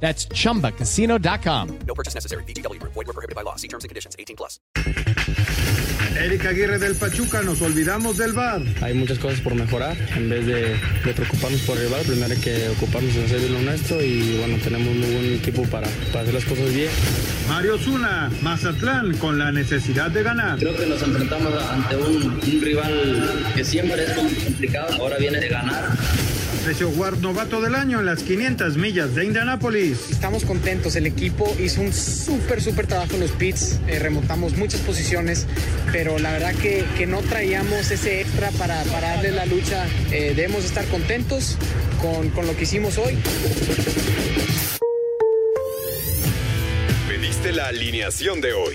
That's chumbacasino.com. No purchase necessary. BGW. Void were prohibited by law. See terms and conditions. 18 plus. Eric Aguirre del Pachuca, nos olvidamos del bar. Hay muchas cosas por mejorar. En vez de, de preocuparnos por el rival, primero hay que ocuparnos en hacer lo nuestro y bueno, tenemos un muy buen equipo para, para hacer las cosas bien. Mario Zuna, Mazatlán, con la necesidad de ganar. Creo que nos enfrentamos ante un, un rival que siempre es complicado. Ahora viene de ganar. Patricio Guard, novato del año en las 500 millas de Indianápolis. Estamos contentos, el equipo hizo un súper, súper trabajo en los pits, eh, remontamos muchas posiciones, pero la verdad que, que no traíamos ese extra para, para darle la lucha. Eh, debemos estar contentos con, con lo que hicimos hoy. Pediste la alineación de hoy.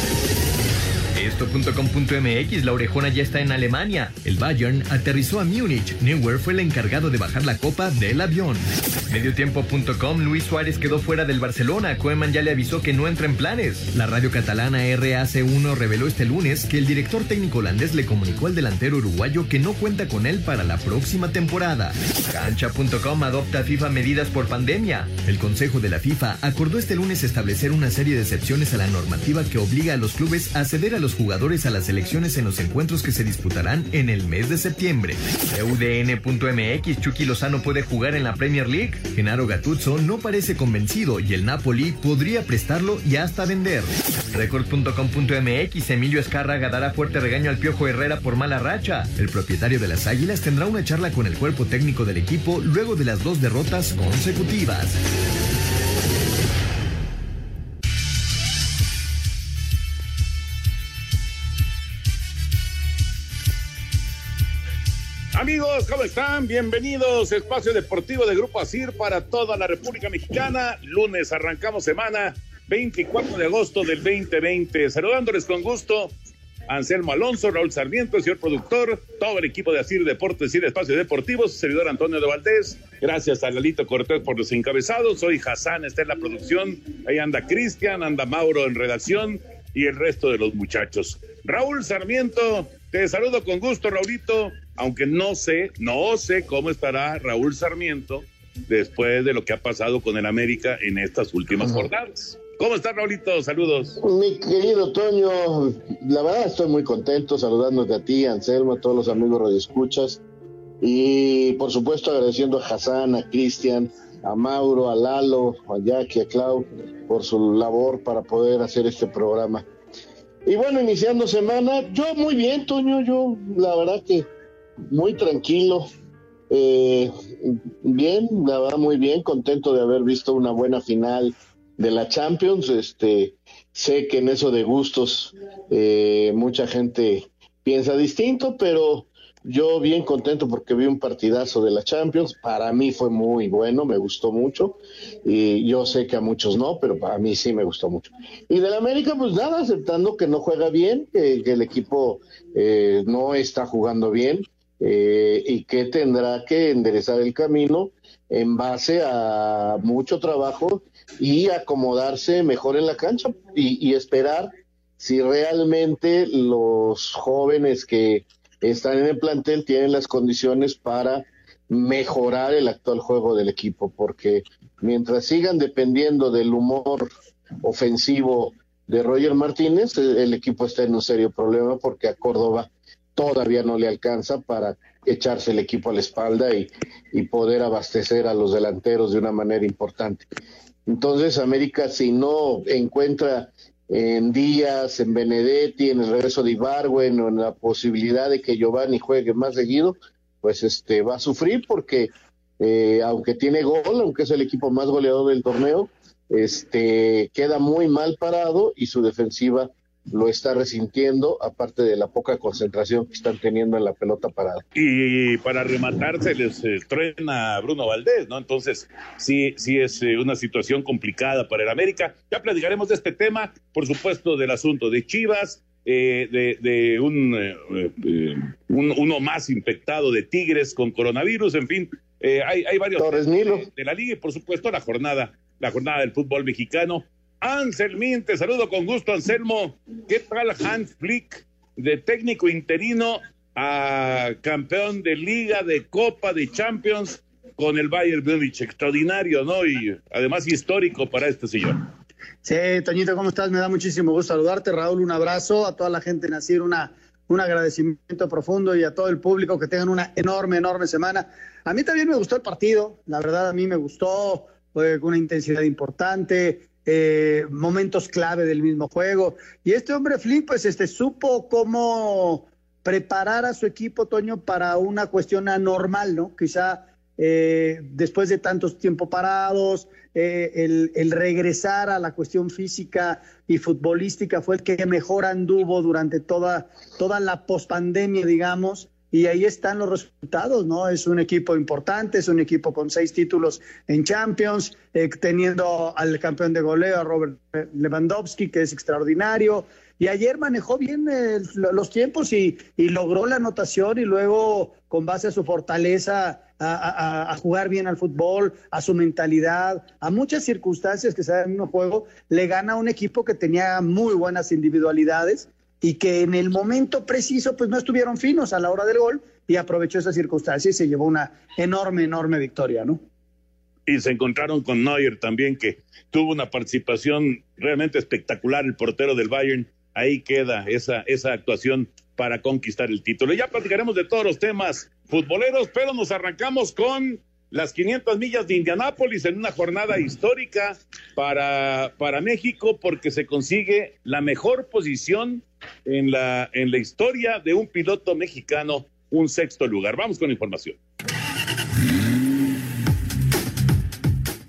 Esto.com.mx, la orejona ya está en Alemania. El Bayern aterrizó a Múnich. Neuer fue el encargado de bajar la copa del avión. Mediotiempo.com, Luis Suárez quedó fuera del Barcelona. Koeman ya le avisó que no entra en planes. La radio catalana RAC1 reveló este lunes que el director técnico holandés le comunicó al delantero uruguayo que no cuenta con él para la próxima temporada. Cancha.com adopta FIFA medidas por pandemia. El Consejo de la FIFA acordó este lunes establecer una serie de excepciones a la normativa que obliga a los clubes a ceder a los jugadores a las elecciones en los encuentros que se disputarán en el mes de septiembre. UDN.mx, Chucky Lozano puede jugar en la Premier League. Genaro Gattuso no parece convencido y el Napoli podría prestarlo y hasta vender. Record.com.mx, Emilio Escárraga dará fuerte regaño al Piojo Herrera por mala racha. El propietario de las Águilas tendrá una charla con el cuerpo técnico del equipo luego de las dos derrotas consecutivas. Amigos, ¿cómo están? Bienvenidos. Espacio Deportivo de Grupo ASIR para toda la República Mexicana. Lunes arrancamos semana 24 de agosto del 2020. Saludándoles con gusto. Anselmo Alonso, Raúl Sarmiento, señor productor, todo el equipo de ASIR Deportes y de Espacio Deportivo, servidor Antonio de Valdés. Gracias a Lalito Cortés por los encabezados. Soy Hassan, está en la producción. Ahí anda Cristian, anda Mauro en redacción y el resto de los muchachos. Raúl Sarmiento, te saludo con gusto, Raulito, aunque no sé, no sé cómo estará Raúl Sarmiento después de lo que ha pasado con el América en estas últimas jornadas. ¿Cómo estás, Raulito? Saludos. Mi querido Toño, la verdad estoy muy contento saludándote a ti, Anselmo, a todos los amigos radioescuchas y por supuesto agradeciendo a Hassan, a Cristian, a Mauro, a Lalo, a Jackie, a Clau por su labor para poder hacer este programa. Y bueno, iniciando semana, yo muy bien, Toño, yo la verdad que muy tranquilo, eh, bien, la verdad muy bien, contento de haber visto una buena final de la Champions. Este, sé que en eso de gustos eh, mucha gente piensa distinto, pero yo bien contento porque vi un partidazo de la Champions. Para mí fue muy bueno, me gustó mucho. Y yo sé que a muchos no, pero para mí sí me gustó mucho. Y del América, pues nada, aceptando que no juega bien, que, que el equipo eh, no está jugando bien eh, y que tendrá que enderezar el camino en base a mucho trabajo y acomodarse mejor en la cancha y, y esperar si realmente los jóvenes que están en el plantel tienen las condiciones para mejorar el actual juego del equipo, porque mientras sigan dependiendo del humor ofensivo de Roger Martínez, el equipo está en un serio problema porque a Córdoba todavía no le alcanza para echarse el equipo a la espalda y, y poder abastecer a los delanteros de una manera importante. Entonces, América, si no encuentra en Díaz, en Benedetti, en el regreso de Ibargüen o en la posibilidad de que Giovanni juegue más seguido, pues este va a sufrir porque eh, aunque tiene gol, aunque es el equipo más goleador del torneo, este queda muy mal parado y su defensiva lo está resintiendo, aparte de la poca concentración que están teniendo en la pelota parada. Y para rematar se les eh, truena a Bruno Valdés, ¿no? Entonces, sí, sí es eh, una situación complicada para el América. Ya platicaremos de este tema, por supuesto, del asunto de Chivas, eh, de, de un, eh, eh, un- uno más infectado de Tigres con coronavirus, en fin, eh, hay, hay varios Torres Nilo. de la liga y por supuesto la jornada, la jornada del fútbol mexicano. Anselmín, te saludo con gusto, Anselmo. ¿Qué tal Hans Flick, de técnico interino a campeón de liga, de copa, de Champions con el Bayern Múnich? Extraordinario, ¿no? Y además histórico para este señor. Sí, Toñito, ¿cómo estás? Me da muchísimo gusto saludarte. Raúl, un abrazo. A toda la gente de Nacir, una, un agradecimiento profundo y a todo el público que tengan una enorme, enorme semana. A mí también me gustó el partido. La verdad, a mí me gustó. Fue con una intensidad importante. Eh, momentos clave del mismo juego. Y este hombre Flip, pues, este, supo cómo preparar a su equipo, Toño, para una cuestión anormal, ¿no? Quizá eh, después de tantos tiempos parados, eh, el, el regresar a la cuestión física y futbolística fue el que mejor anduvo durante toda, toda la pospandemia, digamos, y ahí están los resultados, ¿no? Es un equipo importante, es un equipo con seis títulos en Champions, eh, teniendo al campeón de goleo, a Robert Lewandowski, que es extraordinario, y ayer manejó bien eh, lo- los tiempos y, y logró la anotación y luego, con base a su fortaleza, a, a- a jugar bien al fútbol, a su mentalidad, a muchas circunstancias que se dan en un juego, le gana a un equipo que tenía muy buenas individualidades y que en el momento preciso pues no estuvieron finos a la hora del gol y aprovechó esa circunstancia y se llevó una enorme, enorme victoria, ¿no? Y se encontraron con Neuer también, que tuvo una participación realmente espectacular, el portero del Bayern. Ahí queda esa, esa actuación para conquistar el título. Ya platicaremos de todos los temas futboleros, pero nos arrancamos con las 500 millas de Indianápolis en una jornada histórica para, para México porque se consigue la mejor posición en la, en la historia de un piloto mexicano, un sexto lugar. Vamos con información.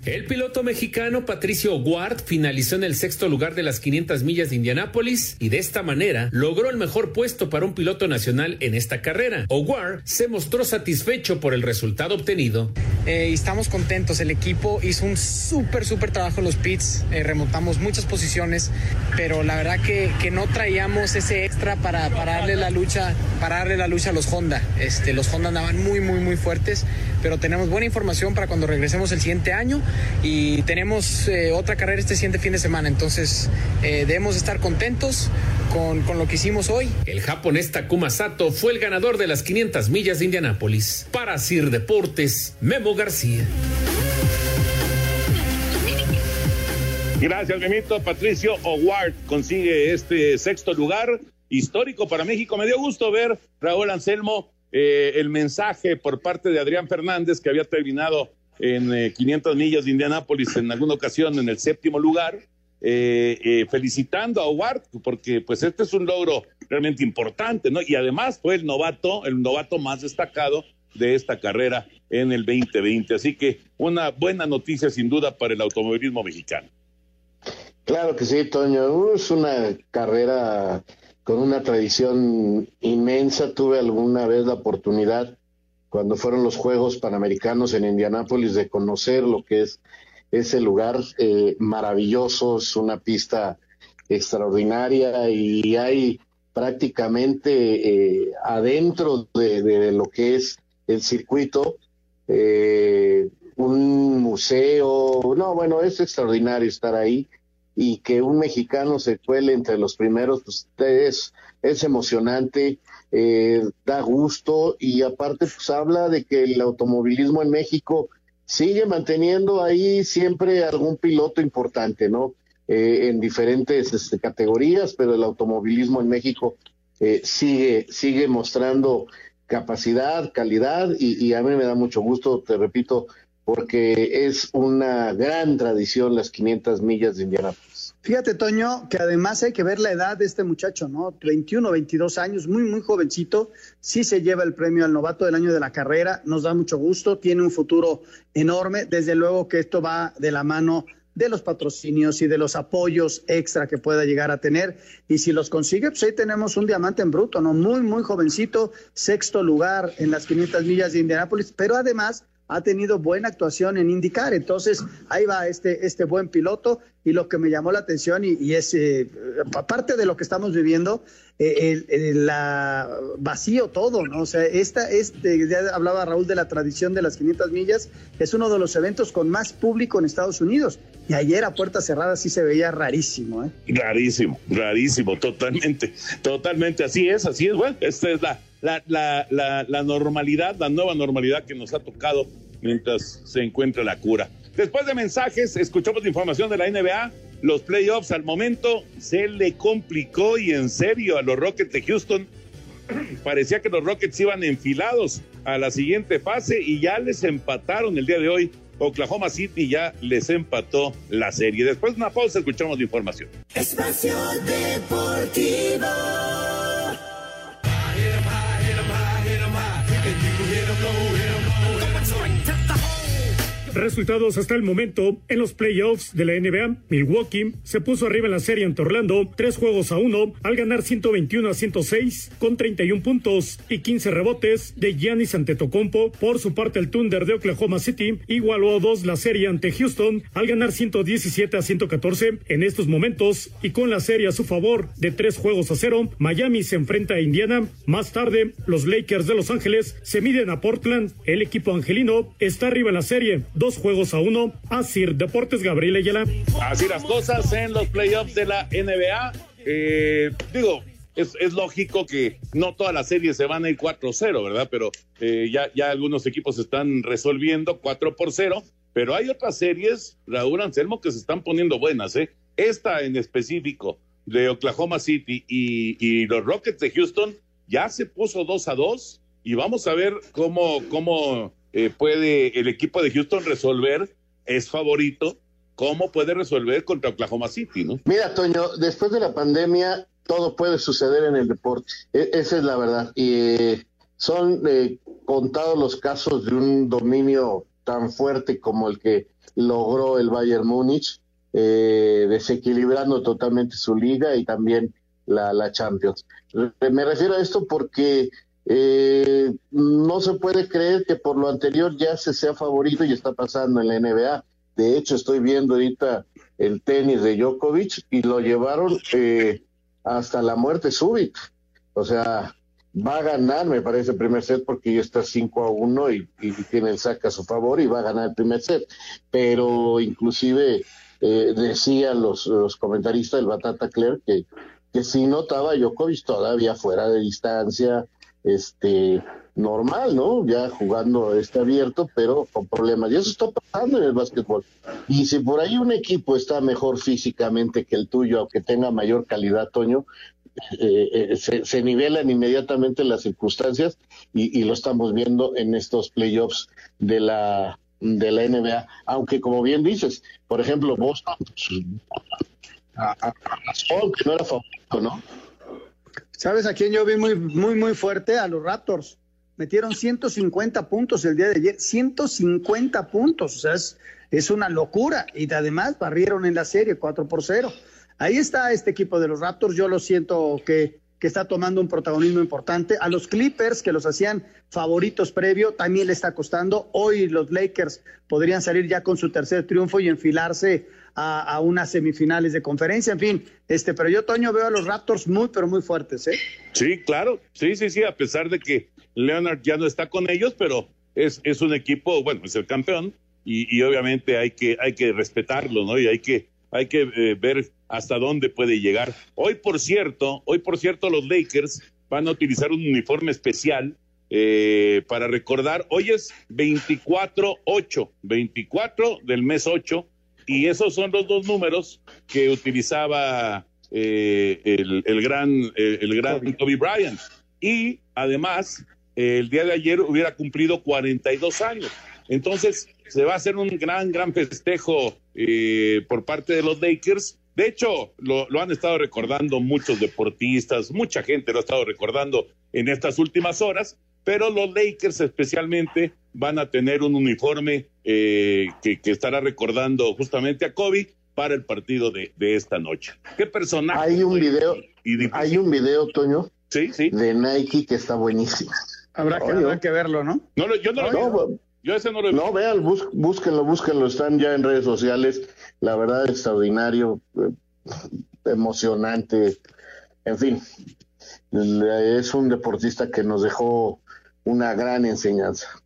El piloto mexicano Patricio Ward finalizó en el sexto lugar de las 500 millas de Indianápolis y de esta manera logró el mejor puesto para un piloto nacional en esta carrera. O'Ward se mostró satisfecho por el resultado obtenido. Eh, estamos contentos. El equipo hizo un súper, súper trabajo en los pits. Eh, remontamos muchas posiciones, pero la verdad que, que no traíamos ese extra para, para darle la lucha, para darle la lucha a los Honda. Este, los Honda andaban muy, muy, muy fuertes, pero tenemos buena información para cuando regresemos el siguiente año y tenemos eh, otra carrera este siguiente fin de semana. Entonces eh, debemos estar contentos con, con lo que hicimos hoy. El japonés Takuma Sato fue el ganador de las 500 millas de Indianápolis. Para Sir Deportes, Memo García. Gracias, Memito. Patricio Howard consigue este sexto lugar histórico para México. Me dio gusto ver, Raúl Anselmo, eh, el mensaje por parte de Adrián Fernández, que había terminado en eh, 500 millas de Indianápolis en alguna ocasión en el séptimo lugar, eh, eh, felicitando a Howard, porque pues este es un logro realmente importante, ¿no? Y además fue el novato, el novato más destacado de esta carrera en el 2020. Así que una buena noticia sin duda para el automovilismo mexicano. Claro que sí, Toño. Es una carrera con una tradición inmensa. Tuve alguna vez la oportunidad, cuando fueron los Juegos Panamericanos en Indianápolis, de conocer lo que es ese lugar eh, maravilloso. Es una pista extraordinaria y hay prácticamente eh, adentro de, de, lo que es el circuito eh, un museo. No, bueno, es extraordinario estar ahí y que un mexicano se cuele entre los primeros, pues es, es emocionante, eh, da gusto y aparte pues habla de que el automovilismo en México sigue manteniendo ahí siempre algún piloto importante, ¿no? Eh, en diferentes este, categorías, pero el automovilismo en México eh, sigue, sigue mostrando capacidad, calidad y, y a mí me da mucho gusto, te repito, porque es una gran tradición las 500 millas de Indianapolis. Fíjate, Toño, que además hay que ver la edad de este muchacho, ¿no? 21, 22 años, muy, muy jovencito. Sí se lleva el premio al novato del año de la carrera. Nos da mucho gusto. Tiene un futuro enorme. Desde luego que esto va de la mano de los patrocinios y de los apoyos extra que pueda llegar a tener. Y si los consigue, pues ahí tenemos un diamante en bruto, ¿no? Muy, muy jovencito, sexto lugar en las 500 millas de Indianápolis, pero además ha tenido buena actuación en indicar. Entonces, ahí va este, este buen piloto. Y lo que me llamó la atención, y, es, eh, aparte de lo que estamos viviendo, eh, el, la vacío todo, ¿no? O sea, esta, este, ya hablaba Raúl de la tradición de las 500 millas, es uno de los eventos con más público en Estados Unidos. Y ayer a puerta cerrada sí se veía rarísimo, ¿eh? Rarísimo, rarísimo, totalmente, totalmente. Así es, así es. Bueno, esta es la, la, la, la normalidad, la nueva normalidad que nos ha tocado mientras se encuentra la cura. Después de mensajes, escuchamos información de la NBA. Los playoffs al momento se le complicó y en serio a los Rockets de Houston. Parecía que los Rockets iban enfilados a la siguiente fase y ya les empataron el día de hoy. Oklahoma City ya les empató la serie. Después de una pausa escuchamos la información. Espacio Deportivo. Resultados hasta el momento en los playoffs de la NBA. Milwaukee se puso arriba en la serie ante Orlando, tres juegos a uno, al ganar 121 a 106 con 31 puntos y 15 rebotes de Giannis Antetokounmpo. Por su parte, el Thunder de Oklahoma City igualó a dos la serie ante Houston al ganar 117 a 114. En estos momentos y con la serie a su favor de tres juegos a cero, Miami se enfrenta a Indiana. Más tarde, los Lakers de Los Ángeles se miden a Portland. El equipo angelino está arriba en la serie dos juegos a uno. Así Deportes Gabriel Ayala. Así las cosas en los playoffs de la NBA. Eh, digo, es, lógico que no todas las series se van a ir 4-0, ¿verdad? Pero eh, ya, ya algunos equipos están resolviendo 4 por 0. Pero hay otras series, Raúl Anselmo, que se están poniendo buenas, ¿eh? Esta en específico de Oklahoma City y, y los Rockets de Houston ya se puso 2 a 2 y vamos a ver cómo, cómo eh, puede el equipo de Houston resolver, es favorito, cómo puede resolver contra Oklahoma City, ¿no? Mira, Toño, después de la pandemia todo puede suceder en el deporte, e esa es la verdad. Y eh, son eh, contados los casos de un dominio tan fuerte como el que logró el Bayern Múnich, eh, desequilibrando totalmente su liga y también la, la Champions. Me refiero a esto porque eh, no se puede creer que por lo anterior ya se sea favorito y está pasando en la NBA. De hecho, estoy viendo ahorita el tenis de Djokovic y lo llevaron eh, hasta la muerte súbita. O sea, va a ganar, me parece, el primer set porque ya está 5 a 1 y, tiene el saque a su favor y va a ganar el primer set. Pero inclusive eh, decían los, comentaristas del Batata Claire que, que sí notaba Djokovic todavía fuera de distancia, este normal, ¿no? Ya jugando este abierto, pero con problemas. Y eso está pasando en el básquetbol. Y si por ahí un equipo está mejor físicamente que el tuyo, aunque tenga mayor calidad, Toño, eh, eh, se, se, nivelan inmediatamente las circunstancias y, y, lo estamos viendo en estos playoffs de la de la NBA. Aunque como bien dices, por ejemplo, Boston, a, a, a que no era favorito, ¿no? ¿Sabes a quién yo vi muy, muy, muy fuerte? A los Raptors. Metieron 150 puntos el día de ayer. 150 puntos. O sea, es, es una locura. Y además barrieron en la serie 4 por 0. Ahí está este equipo de los Raptors. Yo lo siento que, que está tomando un protagonismo importante. A los Clippers, que los hacían favoritos previo, también le está costando. Hoy los Lakers podrían salir ya con su tercer triunfo y enfilarse a, unas semifinales de conferencia, en fin, este, pero yo, Toño, veo a los Raptors muy, pero muy fuertes, ¿eh? Sí, claro, sí, sí, sí, a pesar de que Leonard ya no está con ellos, pero es, es un equipo, bueno, es el campeón, y, y obviamente hay que, hay que respetarlo, ¿no? Y hay que, hay que eh, ver hasta dónde puede llegar. Hoy, por cierto, hoy, por cierto, los Lakers van a utilizar un uniforme especial eh, para recordar, hoy es 24-8, 24 del mes 8, y esos son los dos números que utilizaba eh, el, el, gran, eh, el gran Kobe. Kobe Bryant. Y además, el día de ayer hubiera cumplido 42 años. Entonces, se va a hacer un gran, gran festejo eh, por parte de los Lakers. De hecho, lo, lo, han estado recordando muchos deportistas, mucha gente lo ha estado recordando en estas últimas horas, pero los Lakers especialmente van a tener un uniforme eh, que, que, estará recordando justamente a Kobe para el partido de, de esta noche. ¿Qué personaje? Hay un video, hay un video, Toño, sí, sí. de Nike que está buenísimo. Habrá que, habrá que verlo, ¿no? No, yo no, lo no, yo ese no lo he No, vean, bus, búsquenlo, búsquenlo, están ya en redes sociales. La verdad, extraordinario, eh, emocionante. En fin, es un deportista que nos dejó una gran enseñanza.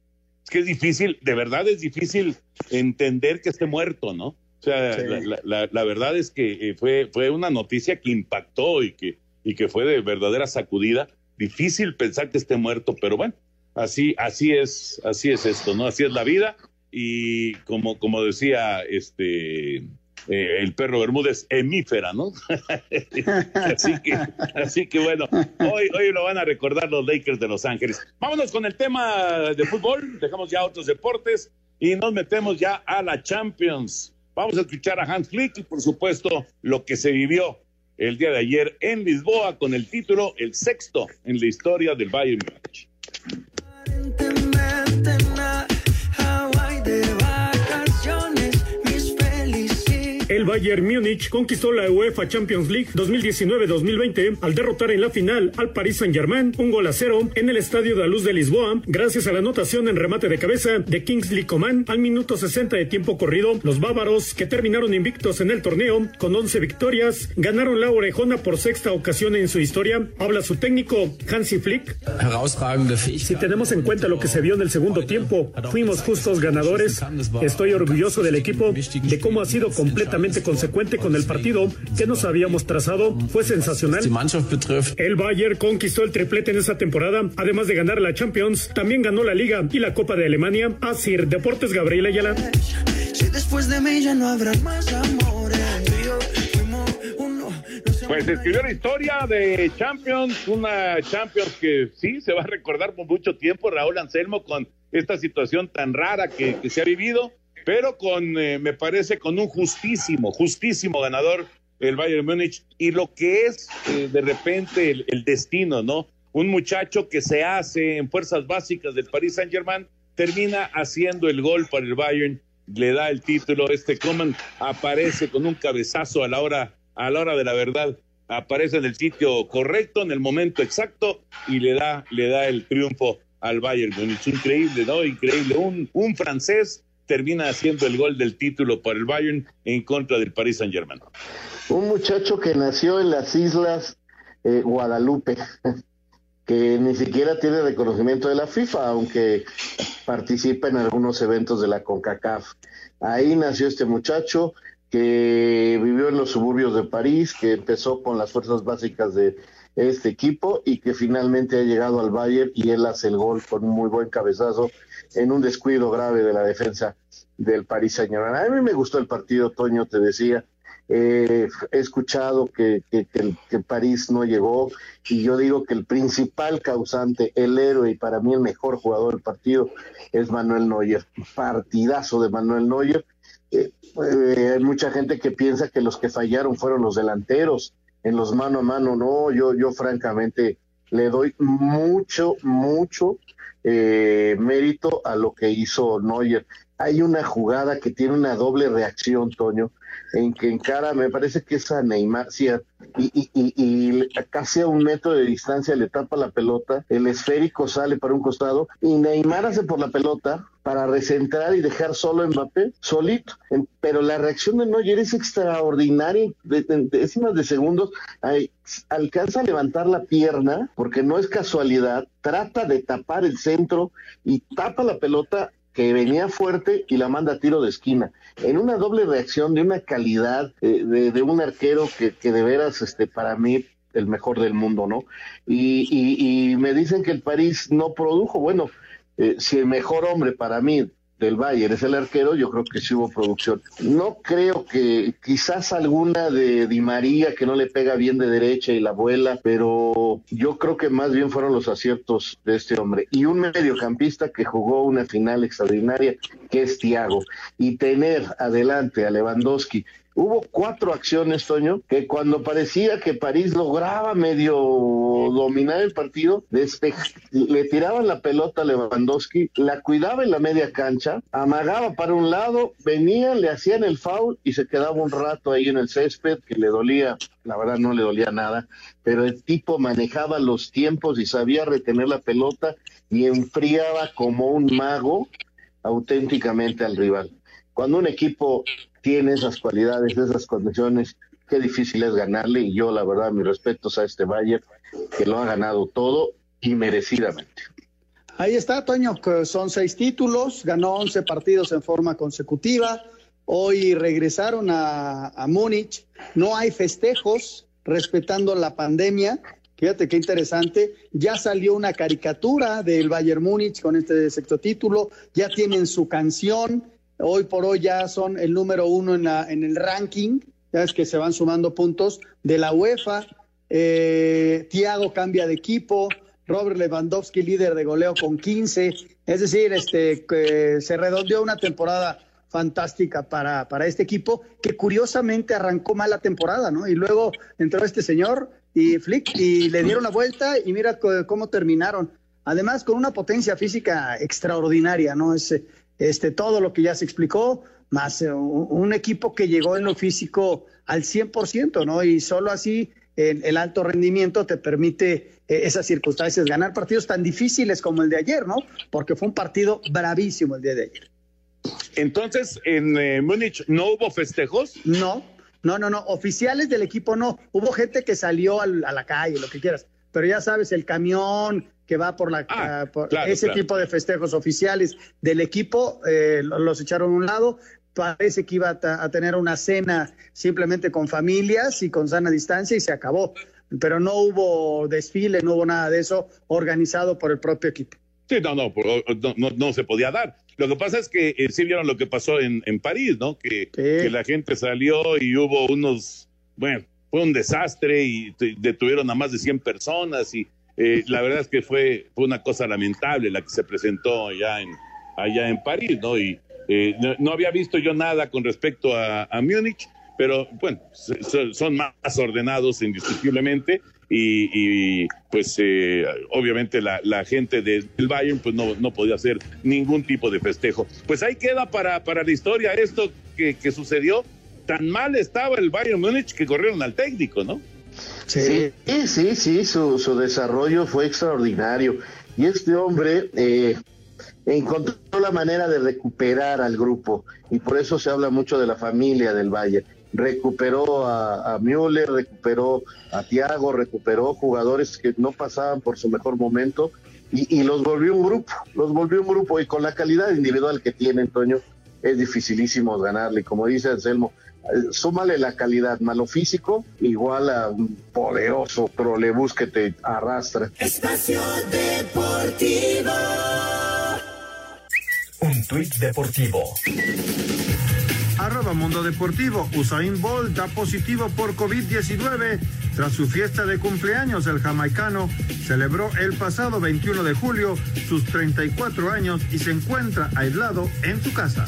Es que es difícil, de verdad es difícil entender que esté muerto, ¿no? O sea, sí. la, la, la, verdad es que fue, fue una noticia que impactó y que, y que fue de verdadera sacudida. Difícil pensar que esté muerto, pero bueno, así, así es, así es esto, ¿no? Así es la vida. Y como, como decía este eh, el perro Bermúdez, hemífera, ¿no? así, que, así que bueno, hoy, hoy lo van a recordar los Lakers de Los Ángeles. Vámonos con el tema de fútbol, dejamos ya otros deportes y nos metemos ya a la Champions. Vamos a escuchar a Hans Flick y por supuesto lo que se vivió el día de ayer en Lisboa con el título el sexto en la historia del Bayern Múnich. El Bayern Múnich conquistó la UEFA Champions League 2019-2020 al derrotar en la final al Paris Saint-Germain un gol a cero en el Estadio de la Luz de Lisboa gracias a la anotación en remate de cabeza de Kingsley Coman al minuto 60 de tiempo corrido. Los bávaros, que terminaron invictos en el torneo con 11 victorias, ganaron la orejona por sexta ocasión en su historia. Habla su técnico Hansi Flick. Si tenemos en cuenta lo que se vio en el segundo tiempo, fuimos justos ganadores. Estoy orgulloso del equipo, de cómo ha sido completamente consecuente con el partido que nos habíamos trazado. Fue sensacional. El Bayern conquistó el triplete en esa temporada. Además de ganar la Champions, también ganó la Liga y la Copa de Alemania. Asir Deportes Gabriela Ayala. Si después de mí ya no habrá más amores. Pues escribió la historia de Champions, una Champions que sí se va a recordar por mucho tiempo, Raúl Anselmo, con esta situación tan rara que, que se ha vivido pero con, eh, me parece, con un justísimo, justísimo ganador el Bayern Múnich y lo que es eh, de repente el, destino, ¿no? Un muchacho que se hace en fuerzas básicas del Paris Saint Germain termina haciendo el gol para el Bayern, le da el título, este Coman aparece con un cabezazo a la hora, a la hora de la verdad, aparece en el sitio correcto, en el momento exacto y le da, le da el triunfo al Bayern Múnich. Increíble, ¿no? Increíble. Un, un francés termina haciendo el gol del título para el Bayern en contra del Paris Saint Germain. Un muchacho que nació en las islas eh, Guadalupe, que ni siquiera tiene reconocimiento de la FIFA, aunque participa en algunos eventos de la CONCACAF. Ahí nació este muchacho que vivió en los suburbios de París, que empezó con las fuerzas básicas de este equipo y que finalmente ha llegado al Bayern y él hace el gol con un muy buen cabezazo en un descuido grave de la defensa del París Saint. A mí me gustó el partido, Toño, te decía. Eh, he escuchado que, que, que, que, París no llegó y yo digo que el principal causante, el héroe y para mí el mejor jugador del partido es Manuel Neuer. Partidazo de Manuel Neuer. Eh, eh, hay mucha gente que piensa que los que fallaron fueron los delanteros en los mano a mano. No, yo, yo francamente le doy mucho, mucho eh, mérito a lo que hizo Neuer. Hay una jugada que tiene una doble reacción, Toño, en que encara, me parece que es a Neymar, y, y, y, casi a un metro de distancia le tapa la pelota, el esférico sale para un costado y Neymar hace por la pelota para recentrar y dejar solo a Mbappé, solito. Pero la reacción de Neuer es extraordinaria, de, décimas de segundos, alcanza a levantar la pierna, porque no es casualidad, trata de tapar el centro y tapa la pelota que venía fuerte y la manda a tiro de esquina. En una doble reacción de una calidad eh, de, de, un arquero que, que, de veras, este, para mí, el mejor del mundo, ¿no? Y, y, y me dicen que el París no produjo. Bueno, eh, si el mejor hombre para mí del Bayern es el arquero, yo creo que sí hubo producción. No creo que quizás alguna de Di María que no le pega bien de derecha y la vuela, pero yo creo que más bien fueron los aciertos de este hombre. Y un mediocampista que jugó una final extraordinaria, que es Thiago. Y tener adelante a Lewandowski Hubo cuatro acciones, Toño, que cuando parecía que París lograba medio dominar el partido, le tiraban la pelota a Lewandowski, la cuidaba en la media cancha, amagaba para un lado, venían, le hacían el foul y se quedaba un rato ahí en el césped, que le dolía, la verdad no le dolía nada, pero el tipo manejaba los tiempos y sabía retener la pelota y enfriaba como un mago auténticamente al rival. Cuando un equipo tiene esas cualidades, esas condiciones, qué difícil es ganarle y yo la verdad mis respetos a este Bayern que lo ha ganado todo y merecidamente. Ahí está, Toño, que son seis títulos, ganó 11 partidos en forma consecutiva, hoy regresaron a, a Múnich, no hay festejos respetando la pandemia, Fíjate qué interesante. Ya salió una caricatura del Bayern Múnich con este sexto título. Ya tienen su canción. Hoy por hoy ya son el número uno en, la, en el ranking, ya es que se van sumando puntos de la UEFA. Eh, Thiago cambia de equipo, Robert Lewandowski líder de goleo con 15. Es decir, este, que se redondeó una temporada fantástica para, para este equipo que curiosamente arrancó mal la temporada, ¿no? Y luego entró este señor y Flick y le dieron la vuelta y mira cómo terminaron. Además, con una potencia física extraordinaria, ¿no? Es, este, todo lo que ya se explicó, más eh, un, equipo que llegó en lo físico al 100%, ¿no? Y solo así el, alto rendimiento te permite eh, esas circunstancias, ganar partidos tan difíciles como el de ayer, ¿no? Porque fue un partido bravísimo el día de ayer. Entonces, en eh, Múnich no hubo festejos? No, no, no, no. Oficiales del equipo no. Hubo gente que salió a la calle, lo que quieras. Pero ya sabes, el camión, que va por, la, ah, ah, ese tipo de festejos oficiales del equipo, eh, los echaron a un lado. Parece que iba a, tener una cena simplemente con familias y con sana distancia y se acabó. Pero no hubo desfile, no hubo nada de eso organizado por el propio equipo. Sí, no, no, no, no, se podía dar. Lo que pasa es que eh, sí vieron lo que pasó en, en París, ¿no? Que, que, la gente salió y hubo unos, bueno, fue un desastre y detuvieron a más de 100 personas y eh, la verdad es que fue, una cosa lamentable la que se presentó allá en, allá en París, ¿no? Y eh, no, había visto yo nada con respecto a, a Múnich, pero bueno, son más ordenados indiscutiblemente y, pues eh, obviamente la, la, gente del Bayern pues no, no podía hacer ningún tipo de festejo. Pues ahí queda para, para la historia esto que, que sucedió. Tan mal estaba el Bayern Múnich que corrieron al técnico, ¿no? Sí, sí, sí, su, su desarrollo fue extraordinario. Y este hombre eh, encontró la manera de recuperar al grupo. Y por eso se habla mucho de la familia del Valle. Recuperó a, a Müller, recuperó a Thiago, recuperó jugadores que no pasaban por su mejor momento y, y, los volvió un grupo, los volvió un grupo y con la calidad individual que tiene Antonio es dificilísimo ganarle. Como dice Anselmo, súmale la calidad malo físico, igual a un poderoso trolebús que te arrastra. Espacio Deportivo. Un tuit deportivo. Arroba Mundo Deportivo. Usain Bolt da positivo por COVID-19. Tras su fiesta de cumpleaños, el jamaicano celebró el pasado 21 de julio sus 34 años y se encuentra aislado en su casa.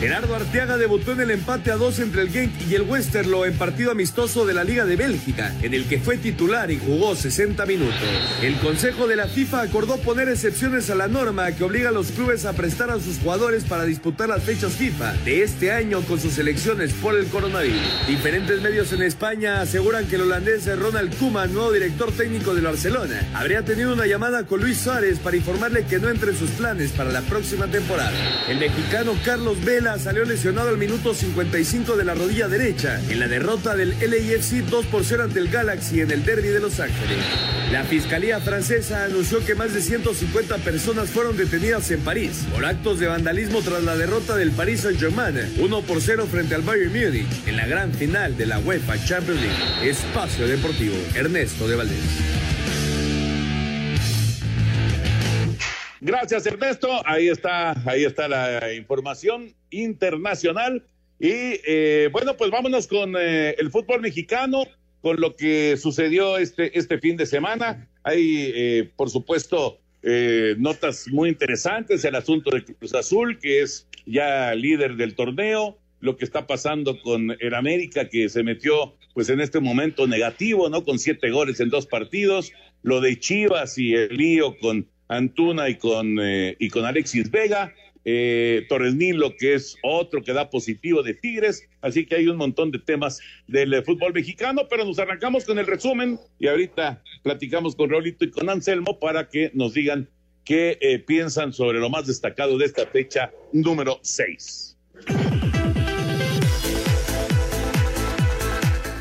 Gerardo Arteaga debutó en el empate a dos entre el Genk y el Westerlo en partido amistoso de la Liga de Bélgica, en el que fue titular y jugó 60 minutos. El Consejo de la FIFA acordó poner excepciones a la norma que obliga a los clubes a prestar a sus jugadores para disputar las fechas FIFA de este año con sus elecciones por el coronavirus. Diferentes medios en España aseguran que el holandés Ronald Koeman, nuevo director técnico del Barcelona, habría tenido una llamada con Luis Suárez para informarle que no entre en sus planes para la próxima temporada. El mexicano Carlos Vela Salió lesionado al minuto 55 de la rodilla derecha en la derrota del LAFC 2 por 0 ante el Galaxy en el derby de Los Ángeles. La Fiscalía francesa anunció que más de 150 personas fueron detenidas en París por actos de vandalismo tras la derrota del Paris Saint-Germain 1 por 0 frente al Bayern Múnich en la gran final de la UEFA Champions League. Espacio Deportivo, Ernesto de Valdés. Gracias, Ernesto. Ahí está, ahí está la información internacional. Y eh, bueno, pues vámonos con eh, el fútbol mexicano, con lo que sucedió este, este fin de semana. Hay, eh, por supuesto, notas muy interesantes. El asunto de Cruz Azul, que es ya líder del torneo. Lo que está pasando con el América, que se metió, pues en este momento negativo, ¿no? Con siete goles en dos partidos. Lo de Chivas y el lío con Antuna y con, eh, y con Alexis Vega, eh, Torres Nilo, que es otro que da positivo de Tigres, así que hay un montón de temas del eh, fútbol mexicano, pero nos arrancamos con el resumen y ahorita platicamos con Raulito y con Anselmo para que nos digan qué eh, piensan sobre lo más destacado de esta fecha número 6.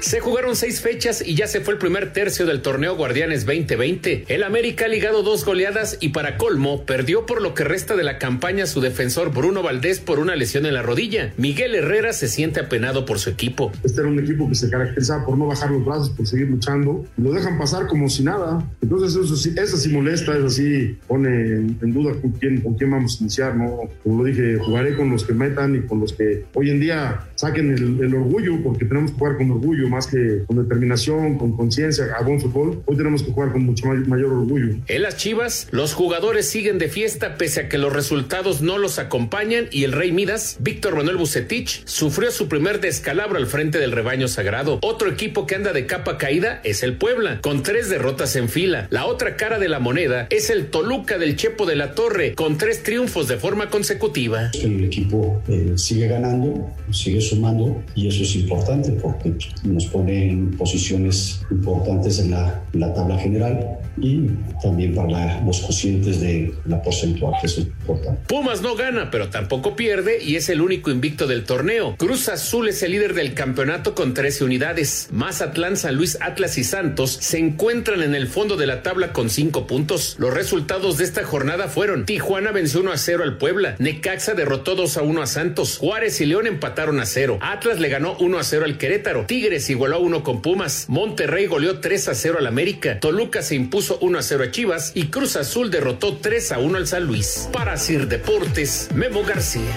Se jugaron seis fechas y ya se fue el primer tercio del torneo Guardianes 2020. El América ha ligado dos goleadas y para colmo perdió por lo que resta de la campaña su defensor Bruno Valdés por una lesión en la rodilla. Miguel Herrera se siente apenado por su equipo. Este era un equipo que se caracterizaba por no bajar los brazos, por seguir luchando. Lo dejan pasar como si nada. Entonces eso sí, eso sí molesta, eso sí pone en, duda con quién, con quién vamos a iniciar. ¿no? Como lo dije, jugaré con los que metan y con los que hoy en día saquen el, el orgullo, porque tenemos que jugar con orgullo más que con determinación, con conciencia, a buen fútbol, hoy tenemos que jugar con mucho mayor orgullo. En las Chivas, los jugadores siguen de fiesta pese a que los resultados no los acompañan y el Rey Midas, Víctor Manuel Bucetich, sufrió su primer descalabro al frente del rebaño sagrado. Otro equipo que anda de capa caída es el Puebla, con tres derrotas en fila. La otra cara de la moneda es el Toluca del Chepo de la Torre, con tres triunfos de forma consecutiva. El equipo eh, sigue ganando, sigue sumando y eso es importante porque nos pone en posiciones importantes en la, la tabla general y también para los cocientes de la porcentual, que es importante. Pumas no gana, pero tampoco pierde y es el único invicto del torneo. Cruz Azul es el líder del campeonato con 13 unidades. Mazatlán, San Luis, Atlas y Santos se encuentran en el fondo de la tabla con 5 puntos. Los resultados de esta jornada fueron Tijuana venció 1 a 0 al Puebla, Necaxa derrotó 2 a 1 a Santos, Juárez y León empataron a 0, Atlas le ganó 1 a 0 al Querétaro, Tigres igualó a 1 con Pumas, Monterrey goleó 3 a 0 al América, Toluca se impuso 1 a 0 a Chivas y Cruz Azul derrotó 3 a 1 al San Luis. Para Sir Deportes, Memo García.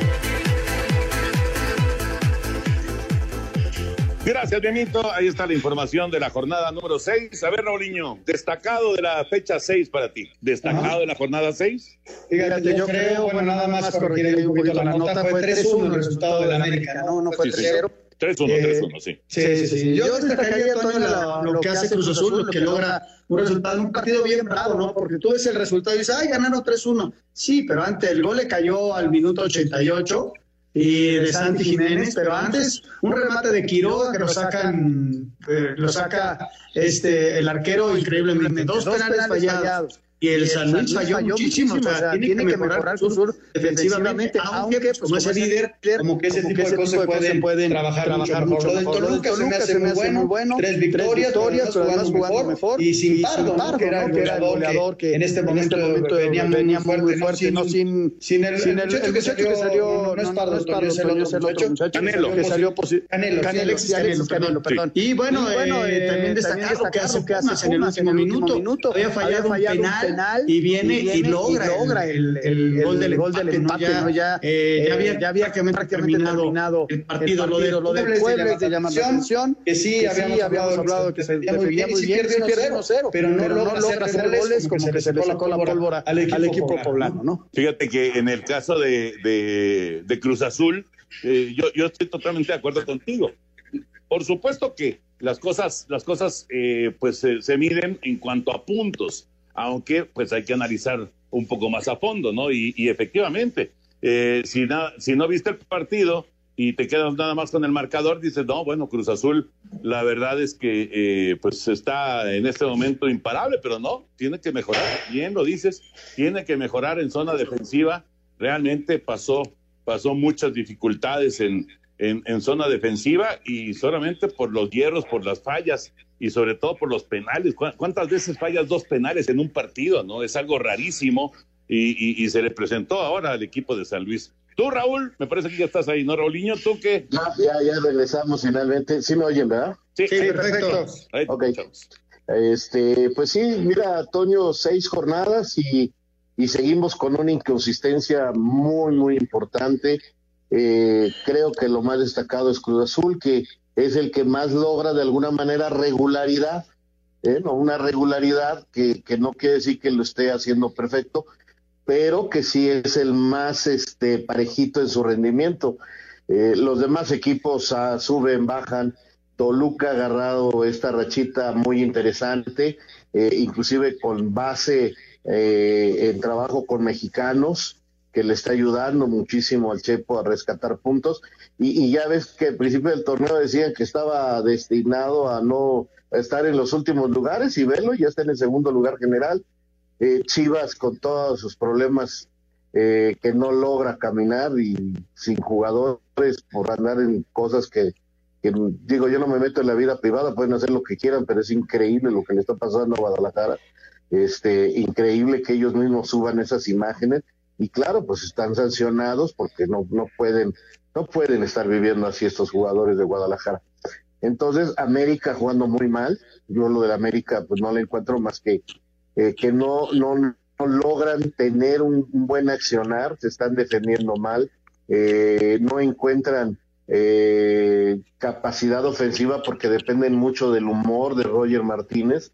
Gracias, Bienito. Ahí está la información de la jornada número 6. A ver, Raulinho, destacado de la fecha 6 para ti. ¿Destacado de la jornada 6? Fíjate, yo creo, bueno, nada más corregir un poquito la nota, fue 3-1 el resultado de la América, ¿no? No fue 3-0. 3-1, Eh, 3-1, sí. Sí, sí, sí. Yo destacaría, Toño, la- lo que hace Cruz Azul, lo que logra un resultado, un partido bien bravo, ¿no? Porque tú ves el resultado y dices, ay, ganaron 3-1. Sí, pero antes el gol le cayó al minuto 88 y de Santi Jiménez, pero antes un remate de Quiroga que lo sacan, eh, lo saca este el arquero increíblemente. Dos, penales, fallados. Y el San Luis falló, muchísimo, o sea, tiene, que mejorar su sur defensivamente, aunque pues, como es el líder, como que ese tipo de cosas pueden trabajar, mucho Lo del. Toluca se me hace muy bueno, tres victorias, pero además jugando mejor, y sin Pardo, ¿no? que era el goleador que en este momento venía venía muy fuerte, ¿no? Sin sin el sin el- muchacho que salió, no es Pardo, es el otro muchacho, que salió Canelo, perdón. Y bueno, también destacar lo que hace Pumas en el último minuto. Había fallado un penal y viene y logra el el gol del gol del empate, ¿no? Ya eh, ya había ya había que terminado el partido. Lo de lo del Puebla es de llamar la atención. que sí, habíamos hablado que se defendía muy bien, sí pierde 1-0, pero no logra hacer goles como que se le sacó la pólvora al equipo poblano, ¿no? Fíjate que en el caso de, de, de Cruz Azul, eh, yo, yo estoy totalmente de acuerdo contigo. Por supuesto que las cosas, las cosas eh, pues se, se miden en cuanto a puntos, aunque pues hay que analizar un poco más a fondo, ¿no? Y, efectivamente, eh, si, no viste el partido y te quedas nada más con el marcador, dices, no, bueno, Cruz Azul, la verdad es que eh, pues está en este momento imparable, pero no, tiene que mejorar, bien lo dices, tiene que mejorar en zona defensiva, realmente pasó pasó muchas dificultades en, en, zona defensiva y solamente por los hierros, por las fallas y sobre todo por los penales. ¿Cuántas veces fallas dos penales en un partido? no Es algo rarísimo y, y, se le presentó ahora al equipo de San Luis. Tú, Raúl, me parece que ya estás ahí, ¿no, Raulinho? ¿Tú qué? Ya, ya, ya regresamos finalmente. ¿Sí me oyen, verdad? Sí, perfecto. Ok. Este, pues sí, mira, Toño, seis jornadas y, y seguimos con una inconsistencia muy, muy importante. Eh, creo que lo más destacado es Cruz Azul, que es el que más logra de alguna manera regularidad, ¿eh? ¿no? una regularidad que, que no quiere decir que lo esté haciendo perfecto, pero que sí es el más este, parejito en su rendimiento. Eh, los demás equipos ah, suben, bajan. Toluca ha agarrado esta rachita muy interesante, inclusive con base en trabajo con mexicanos que le está ayudando muchísimo al Chepo a rescatar puntos. Y, ya ves que al principio del torneo decían que estaba destinado a no estar en los últimos lugares y verlo, ya está en el segundo lugar general. Eh, Chivas con todos sus problemas eh, que no logra caminar y sin jugadores por andar en cosas que, que, digo, yo no me meto en la vida privada, pueden hacer lo que quieran, pero es increíble lo que le está pasando a Guadalajara. Este, increíble que ellos mismos suban esas imágenes y claro, pues están sancionados porque no, no pueden, no pueden estar viviendo así estos jugadores de Guadalajara. Entonces, América jugando muy mal, yo lo de América pues no le encuentro más que eh, que no, no, no, logran tener un, buen accionar, se están defendiendo mal, eh, no encuentran eh, capacidad ofensiva porque dependen mucho del humor de Roger Martínez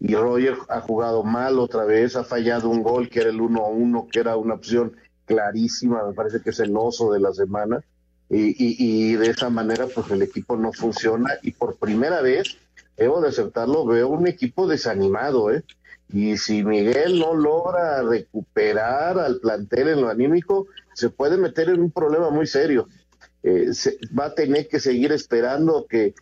y Roger ha jugado mal otra vez, ha fallado un gol que era el 1 a 1, que era una opción clarísima, me parece que es el oso de la semana, y, y, de esa manera pues el equipo no funciona y por primera vez, debo de aceptarlo, veo un equipo desanimado, ¿eh? Y si Miguel no logra recuperar al plantel en lo anímico, se puede meter en un problema muy serio. Eh, va a tener que seguir esperando que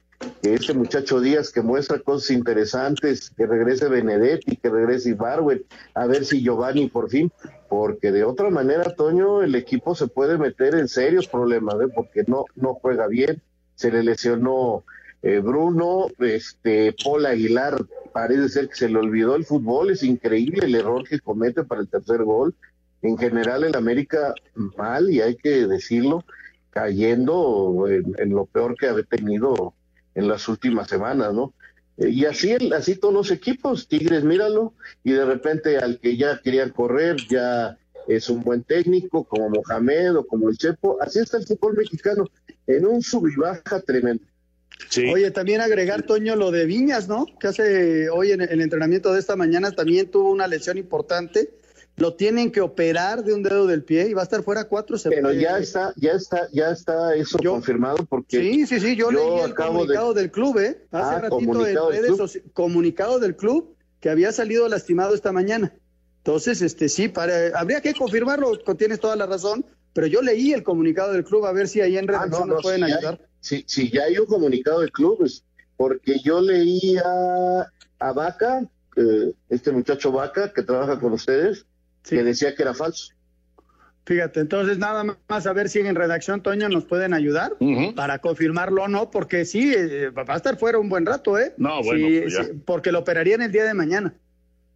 que este muchacho Díaz que muestra cosas interesantes, que regrese Benedetti, que regrese Ibarwen, a ver si Giovanni por fin, porque de otra manera, Toño, el equipo se puede meter en serios problemas, ¿eh? porque no, no juega bien, se le lesionó eh, Bruno, este, Paul Aguilar, parece ser que se le olvidó el fútbol, es increíble el error que comete para el tercer gol. En general, el América mal, y hay que decirlo, cayendo en lo peor que ha tenido en las últimas semanas, ¿no? Eh, y así, así todos los equipos, Tigres, míralo, y de repente al que ya querían correr, ya es un buen técnico, como Mohamed o como el Chepo, así está el fútbol mexicano, en un sub y baja tremendo. Oye, también agregar, Toño, lo de Viñas, ¿no? Que hace hoy en el entrenamiento de esta mañana también tuvo una lesión importante lo tienen que operar de un dedo del pie y va a estar fuera cuatro semanas. Pero ya está, ya está, ya está eso confirmado porque sí, sí, sí, yo, leí el comunicado del club, ¿eh? Hace ah, ratito en redes comunicado del club que había salido lastimado esta mañana. Entonces, este sí, para, habría que confirmarlo, tienes toda la razón, pero yo leí el comunicado del club a ver si ahí en ah, redacción nos pueden ayudar. sí, sí, ya hay un comunicado del club, pues, porque yo leí a, a Vaca, eh, este muchacho Vaca que trabaja con ustedes, que decía que era falso. Fíjate, entonces nada más a ver si en redacción, Toño, nos pueden ayudar para confirmarlo o no, porque sí, eh, va a estar fuera un buen rato, ¿eh? No, bueno, pues porque lo operarían el día de mañana,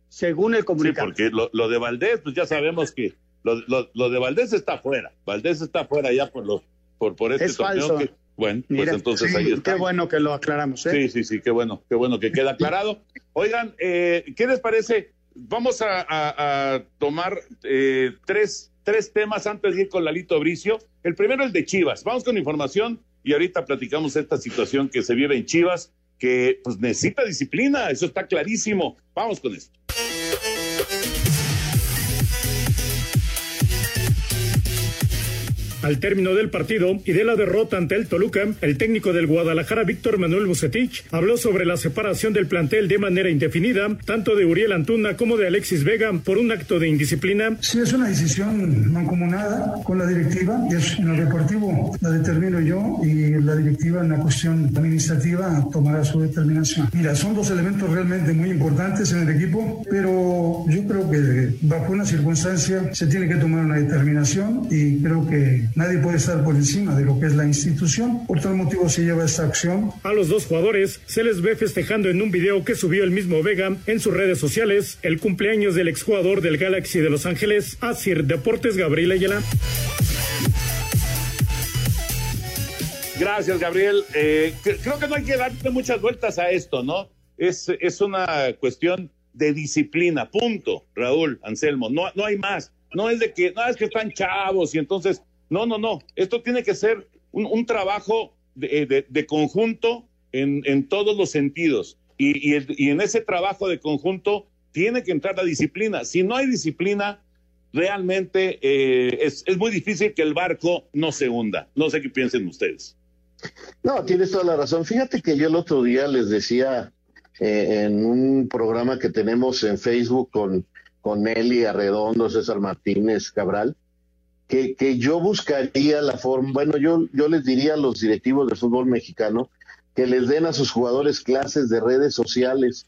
según el comunicado. Sí, porque lo, de Valdés, pues ya sabemos que lo, lo, de Valdés está fuera, Valdés está fuera ya por los por, por este es Falso. bueno, pues entonces ahí está. Qué bueno que lo aclaramos, ¿eh? Sí, sí, sí, qué bueno, qué bueno que queda aclarado. Oigan, eh, ¿qué les parece? Vamos a, tomar eh, tres, tres temas antes de ir con Lalito Bricio. El primero, el de Chivas. Vamos con información y ahorita platicamos esta situación que se vive en Chivas, que pues necesita disciplina, eso está clarísimo. Vamos con esto. Al término del partido y de la derrota ante el Toluca, el técnico del Guadalajara, Víctor Manuel Bucetich, habló sobre la separación del plantel de manera indefinida, tanto de Uriel Antuna como de Alexis Vega, por un acto de indisciplina. Sí, es una decisión mancomunada con la directiva, es en el deportivo la determino yo y la directiva en la cuestión administrativa tomará su determinación. Mira, son dos elementos realmente muy importantes en el equipo, pero yo creo que bajo una circunstancia se tiene que tomar una determinación y creo que nadie puede estar por encima de lo que es la institución. Por tal motivo se lleva esta acción. A los dos jugadores se les ve festejando en un video que subió el mismo Vega en sus redes sociales el cumpleaños del exjugador del Galaxy de Los Ángeles, Asir Deportes Gabriel Ayala. Gracias, Gabriel. Eh, creo que no hay que darle muchas vueltas a esto, ¿no? Es, es una cuestión de disciplina, punto, Raúl, Anselmo. No, no hay más. No es de que, no es que están chavos y entonces, no, no, no. Esto tiene que ser un, trabajo de, de, conjunto en, todos los sentidos. Y, en ese trabajo de conjunto tiene que entrar la disciplina. Si no hay disciplina, realmente eh, es, es muy difícil que el barco no se hunda. No sé qué piensen ustedes. No, tienes toda la razón. Fíjate que yo el otro día les decía eh, en un programa que tenemos en Facebook con, con Eli Arredondo, César Martínez, Cabral, que, que yo buscaría la forma, bueno, yo, yo les diría a los directivos del fútbol mexicano que les den a sus jugadores clases de redes sociales,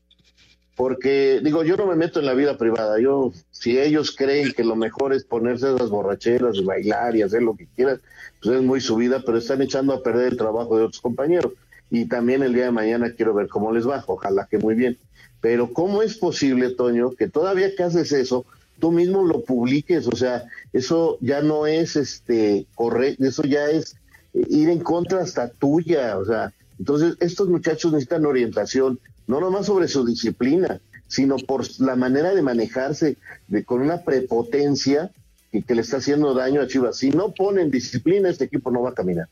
porque digo, yo no me meto en la vida privada, yo, si ellos creen que lo mejor es ponerse esas borracheras, bailar y hacer lo que quieran, pues es muy su vida, pero están echando a perder el trabajo de otros compañeros y también el día de mañana quiero ver cómo les va, ojalá que muy bien. Pero ¿cómo es posible, Toño, que todavía que haces eso, tú mismo lo publiques? O sea, eso ya no es este correcto, eso ya es ir en contra hasta tuya, o sea, entonces estos muchachos necesitan orientación, no nomás sobre su disciplina, sino por la manera de manejarse de, con una prepotencia que, que le está haciendo daño a Chivas. Si no ponen disciplina, este equipo no va a caminar.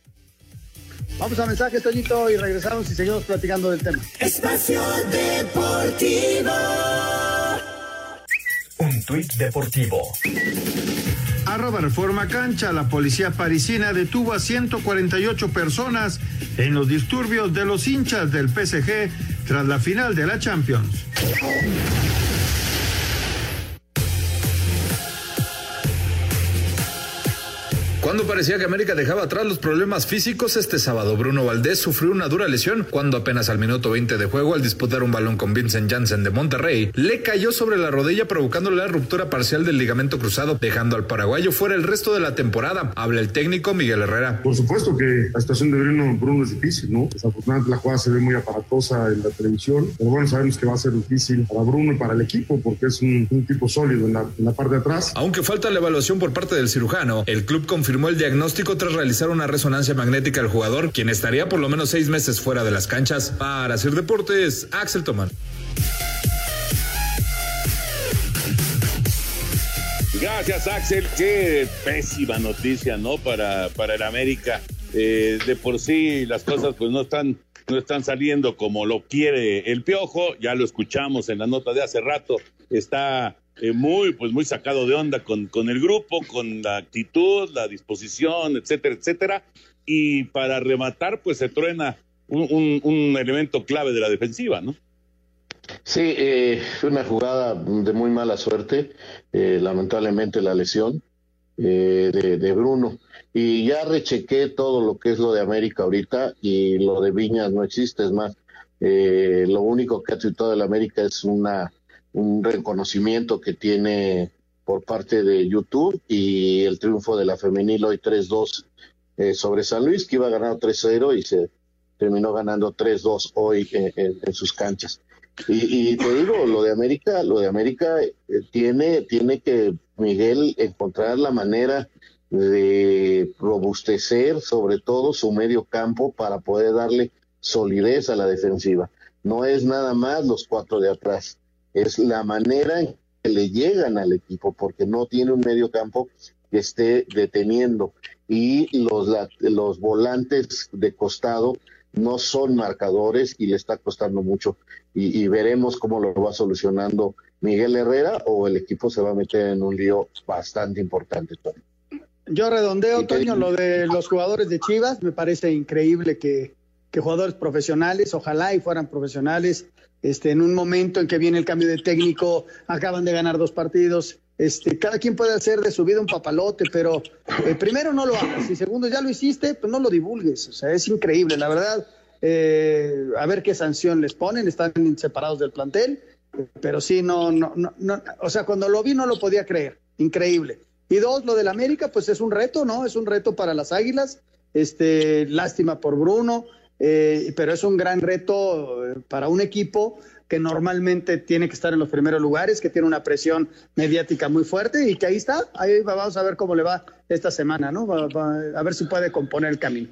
Vamos a mensaje, Toñito, y regresamos y seguimos platicando del tema. Espacio Deportivo. Un tuit deportivo. Arroba Reforma Cancha, la policía parisina detuvo a 148 personas en los disturbios de los hinchas del PSG tras la final de la Champions. Cuando parecía que América dejaba atrás los problemas físicos, este sábado Bruno Valdés sufrió una dura lesión cuando apenas al minuto 20 de juego, al disputar un balón con Vincent Janssen de Monterrey, le cayó sobre la rodilla provocándole la ruptura parcial del ligamento cruzado, dejando al paraguayo fuera el resto de la temporada. Habla el técnico Miguel Herrera. Por supuesto que la situación de Bruno, Bruno es difícil, ¿no? Desafortunadamente la jugada se ve muy aparatosa en la televisión, pero bueno, sabemos que va a ser difícil para Bruno y para el equipo porque es un, tipo sólido en la, en la parte de atrás. Aunque falta la evaluación por parte del cirujano, el club confirmó el diagnóstico tras realizar una resonancia magnética al jugador, quien estaría por lo menos seis meses fuera de las canchas. Para hacer deportes, Axel Tomán. Gracias, Axel. Qué pésima noticia, ¿no? Para, para el América. Eh, de por sí las cosas pues no están, no están saliendo como lo quiere el piojo. Ya lo escuchamos en la nota de hace rato. Está eh, muy, pues muy sacado de onda con, con el grupo, con la actitud, la disposición, etcétera, etcétera. Y para rematar, pues se truena un, un, elemento clave de la defensiva, ¿no? Sí, eh, una jugada de muy mala suerte, eh, lamentablemente la lesión eh, de, de, Bruno. Y ya rechequé todo lo que es lo de América ahorita y lo de Viñas no existe, es más, lo único que ha tuitado el América es una un reconocimiento que tiene por parte de YouTube y el triunfo de la femenil hoy 3-2 eh, sobre San Luis, que iba ganando 3-0 y se terminó ganando 3-2 hoy en, sus canchas. Y, te digo, lo de América, lo de América eh, tiene, tiene que Miguel encontrar la manera de robustecer sobre todo su medio campo para poder darle solidez a la defensiva. No es nada más los cuatro de atrás es la manera en que le llegan al equipo, porque no tiene un medio campo que esté deteniendo. Y los, los volantes de costado no son marcadores y le está costando mucho. Y, veremos cómo lo va solucionando Miguel Herrera o el equipo se va a meter en un lío bastante importante. Yo redondeo, Toño, lo de los jugadores de Chivas. Me parece increíble que, que jugadores profesionales, ojalá y fueran profesionales, este, en un momento en que viene el cambio de técnico, acaban de ganar dos partidos. Este, cada quien puede hacer de su vida un papalote, pero eh, primero no lo hagas y segundo ya lo hiciste, pues no lo divulgues. O sea, es increíble, la verdad. Eh, a ver qué sanción les ponen, están separados del plantel, pero sí, no, no, no, no, o sea, cuando lo vi no lo podía creer, increíble. Y dos, lo del América, pues es un reto, ¿no? Es un reto para las Águilas. Este, lástima por Bruno, eh, pero es un gran reto eh, para un equipo que normalmente tiene que estar en los primeros lugares, que tiene una presión mediática muy fuerte y que ahí está, ahí vamos a ver cómo le va esta semana, ¿no? a ver si puede componer el camino.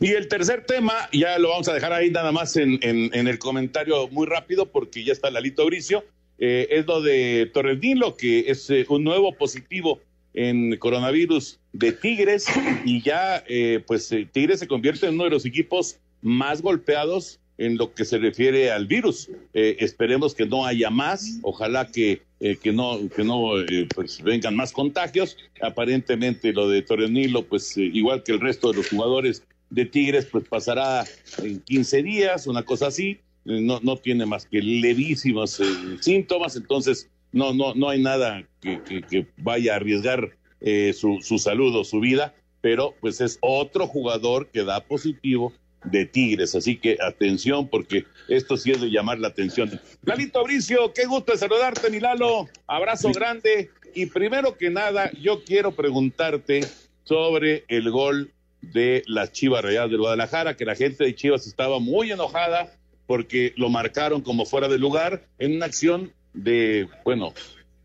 Y el tercer tema, ya lo vamos a dejar ahí nada más en, el comentario muy rápido porque ya está Lalito Bricio, eh, es lo de Torres Nilo, que es un nuevo positivo en coronavirus de Tigres y ya eh, pues Tigres se convierte en uno de los equipos más golpeados en lo que se refiere al virus. esperemos que no haya más, ojalá que, que no, que no pues vengan más contagios. Aparentemente lo de Torres Nilo, pues igual que el resto de los jugadores de Tigres, pues pasará en 15 días, una cosa así no, no tiene más que levísimos eh, síntomas, entonces no, no, no hay nada que, vaya a arriesgar eh, su, su salud o su vida, pero pues es otro jugador que da positivo de Tigres, así que atención porque esto sí es de llamar la atención. Lalito Bricio, qué gusto saludarte, mi Lalo, abrazo grande y primero que nada yo quiero preguntarte sobre el gol de las Chivas Real de Guadalajara, que la gente de Chivas estaba muy enojada porque lo marcaron como fuera de lugar en una acción de, bueno,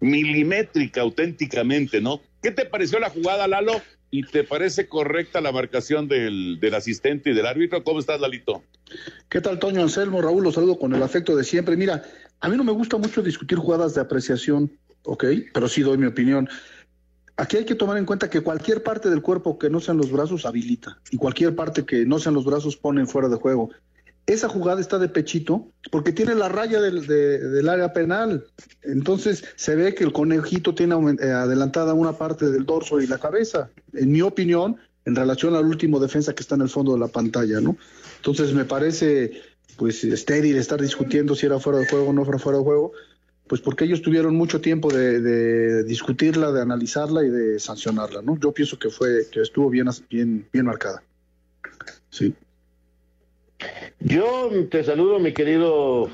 milimétrica auténticamente, ¿no? ¿Qué te pareció la jugada, Lalo? ¿Y te parece correcta la marcación del, del asistente y del árbitro? ¿Cómo estás, Lalito? ¿Qué tal, Toño Anselmo? Raúl, los saludo con el afecto de siempre. Mira, a mí no me gusta mucho discutir jugadas de apreciación, ¿ok? Pero sí doy mi opinión. Aquí hay que tomar en cuenta que cualquier parte del cuerpo que no sean los brazos habilita y cualquier parte que no sean los brazos ponen fuera de juego esa jugada está de pechito porque tiene la raya del, del, área penal. Entonces se ve que el conejito tiene eh, adelantada una parte del dorso y la cabeza, en mi opinión, en relación al último defensa que está en el fondo de la pantalla, ¿no? Entonces me parece pues estéril estar discutiendo si era fuera de juego o no era fuera de juego, pues porque ellos tuvieron mucho tiempo de, de, discutirla, de analizarla y de sancionarla, ¿no? Yo pienso que fue que estuvo bien bien bien marcada. Sí. Yo te saludo, mi querido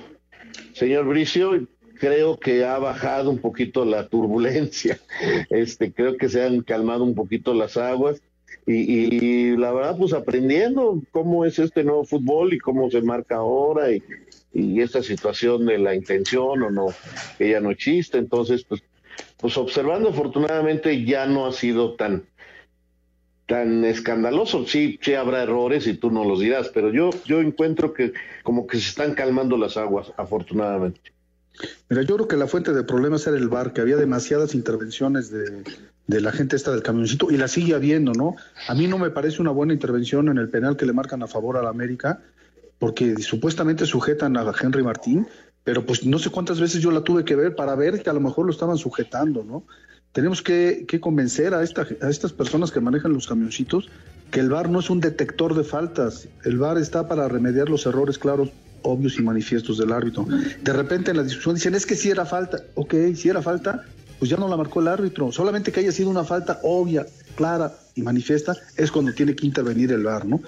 señor Bricio. Creo que ha bajado un poquito la turbulencia. Este, creo que se han calmado un poquito las aguas. Y, la verdad, pues aprendiendo cómo es este nuevo fútbol y cómo se marca ahora y, esta situación de la intención o no, que ya no existe. Entonces, pues, pues observando, afortunadamente ya no ha sido tan, tan escandaloso. Sí, sí habrá errores y tú no los dirás, pero yo, yo encuentro que como que se están calmando las aguas, afortunadamente. Mira, yo creo que la fuente de problemas era el bar, que había demasiadas intervenciones de, de la gente esta del camioncito y la sigue habiendo, ¿no? A mí no me parece una buena intervención en el penal que le marcan a favor a la América, porque supuestamente sujetan a Henry Martín, pero pues no sé cuántas veces yo la tuve que ver para ver que a lo mejor lo estaban sujetando, ¿no? Tenemos que, convencer a, esta, a estas personas que manejan los camioncitos que el VAR no es un detector de faltas, el VAR está para remediar los errores claros, obvios y manifiestos del árbitro. De repente en la discusión dicen, es que si era falta, ok, si era falta, pues ya no la marcó el árbitro, solamente que haya sido una falta obvia, clara y manifiesta, es cuando tiene que intervenir el VAR, ¿no?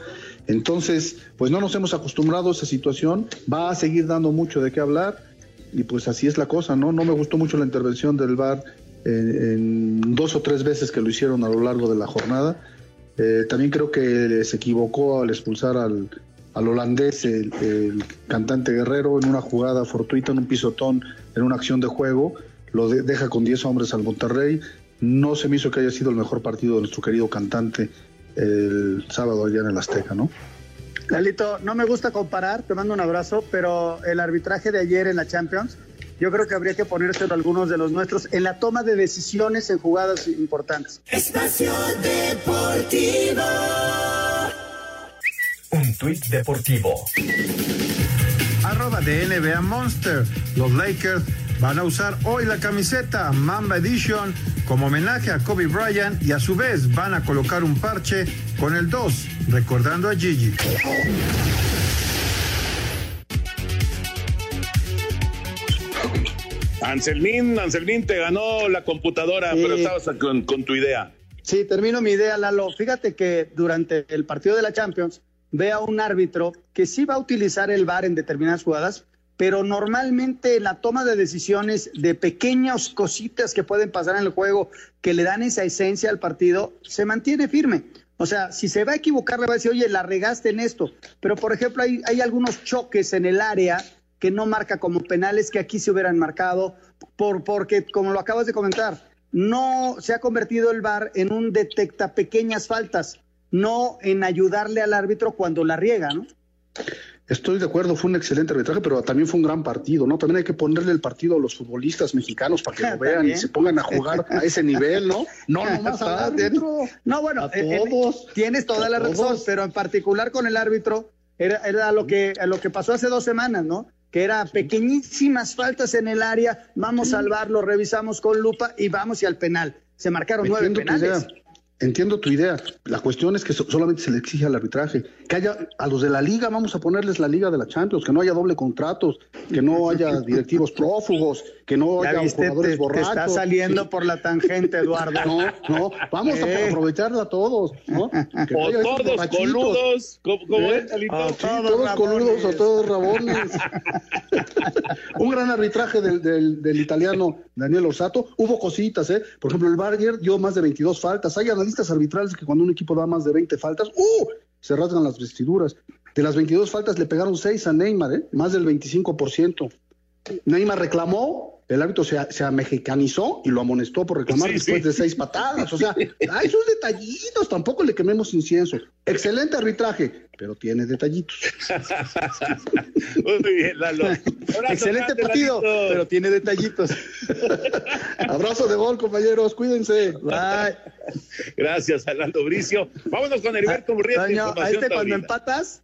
Entonces, pues no nos hemos acostumbrado a esa situación, va a seguir dando mucho de qué hablar, y pues así es la cosa, ¿no? No me gustó mucho la intervención del VAR en, dos o tres veces que lo hicieron a lo largo de la jornada. Eh, también creo que se equivocó al expulsar al, holandés, el, cantante guerrero, en una jugada fortuita, en un pisotón, en una acción de juego. Lo deja con 10 hombres al Monterrey. No se me hizo que haya sido el mejor partido de nuestro querido cantante el sábado allá en el Azteca, ¿no? Lalito, no me gusta comparar, te mando un abrazo, pero el arbitraje de ayer en la Champions yo creo que habría que ponérselo a algunos de los nuestros en la toma de decisiones en jugadas importantes. Espacio Deportivo. Un tuit deportivo. Arroba de NBA Monster. Los Lakers van a usar hoy la camiseta Mamba Edition como homenaje a Kobe Bryant y a su vez van a colocar un parche con el 2, recordando a Gigi. Anselmín, Anselmín te ganó la computadora, pero estabas con, tu idea. Sí, termino mi idea, Lalo. Fíjate que durante el partido de la Champions ve a un árbitro que sí va a utilizar el VAR en determinadas jugadas, pero normalmente la toma de decisiones de pequeñas cositas que pueden pasar en el juego que le dan esa esencia al partido, se mantiene firme. O sea, si se va a equivocar, le va a decir, oye, la regaste en esto. Pero, por ejemplo, hay, hay algunos choques en el área que no marca como penales que aquí se hubieran marcado, por, porque, como lo acabas de comentar, no se ha convertido el VAR en un detecta pequeñas faltas, no en ayudarle al árbitro cuando la riega, ¿no? Estoy de acuerdo, fue un excelente arbitraje, pero también fue un gran partido, ¿no? También hay que ponerle el partido a los futbolistas mexicanos para que lo vean y se pongan a jugar a ese nivel, ¿no? No, nomás al árbitro. No, bueno, eh, eh, todos, tienes toda la razón, pero en particular con el árbitro, era, era lo, que, lo que pasó hace dos semanas, ¿no? Que era pequeñísimas faltas en el área, vamos a salvarlo, revisamos con lupa y vamos y al penal. Se marcaron nueve penales. Entiendo tu idea. La cuestión es que solamente se le exige al arbitraje. Que haya a los de la liga, vamos a ponerles la liga de la Champions, que no haya doble contratos, que no haya directivos prófugos, que no haya jugadores borrachos. Te está saliendo por la tangente, Eduardo. No, no, vamos a eh. aprovecharla todos, ¿no? o todos coludos, como, es, todos, coludos o todos rabones. Un gran arbitraje del, del, del, italiano Daniel Osato. Hubo cositas, ¿eh? Por ejemplo, el Barger dio más de 22 faltas. Hay analistas arbitrales que cuando un equipo da más de 20 faltas, ¡uh! Se rasgan las vestiduras. De las 22 faltas le pegaron 6 a Neymar, ¿eh? Más del 25%. Neymar reclamó, el árbitro se, se mexicanizó y lo amonestó por reclamar después de seis patadas. O sea, hay sus detallitos, tampoco le quememos incienso. Excelente arbitraje, pero tiene detallitos. Muy bien, Lalo. Excelente partido, pero tiene detallitos. Abrazo de gol, compañeros, cuídense. Bye. Gracias, Lalo Bricio. Vámonos con Heriberto Murrieta. Ahí te cuando empatas.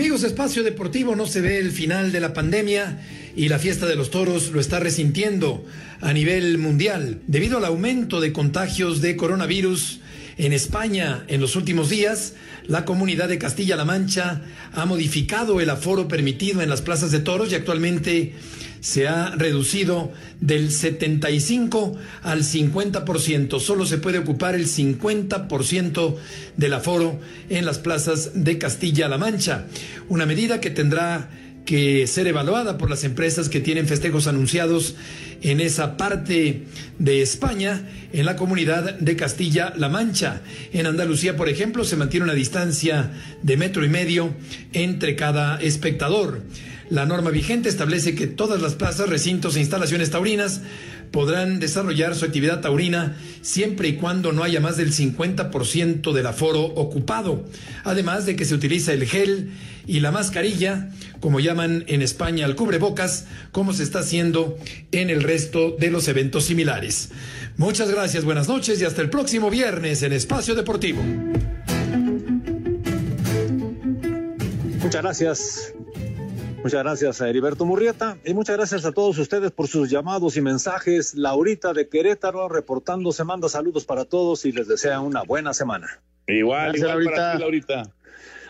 Amigos, Espacio Deportivo no se ve el final de la pandemia y la fiesta de los toros lo está resintiendo a nivel mundial. Debido al aumento de contagios de coronavirus en España en los últimos días, la comunidad de Castilla-La Mancha ha modificado el aforo permitido en las plazas de toros y actualmente se ha reducido del 75 al 50%. Solo se puede ocupar el 50% del aforo en las plazas de Castilla-La Mancha. Una medida que tendrá que ser evaluada por las empresas que tienen festejos anunciados en esa parte de España, en la comunidad de Castilla-La Mancha. En Andalucía, por ejemplo, se mantiene una distancia de metro y medio entre cada espectador. La norma vigente establece que todas las plazas, recintos e instalaciones taurinas podrán desarrollar su actividad taurina siempre y cuando no haya más del 50% del aforo ocupado, además de que se utiliza el gel y la mascarilla, como llaman en España al cubrebocas, como se está haciendo en el resto de los eventos similares. Muchas gracias, buenas noches y hasta el próximo viernes en Espacio Deportivo. Muchas gracias. Muchas gracias a Heriberto Murrieta y muchas gracias a todos ustedes por sus llamados y mensajes. Laurita de Querétaro reportándose manda saludos para todos y les desea una buena semana. Igual, igual para ti, Laurita.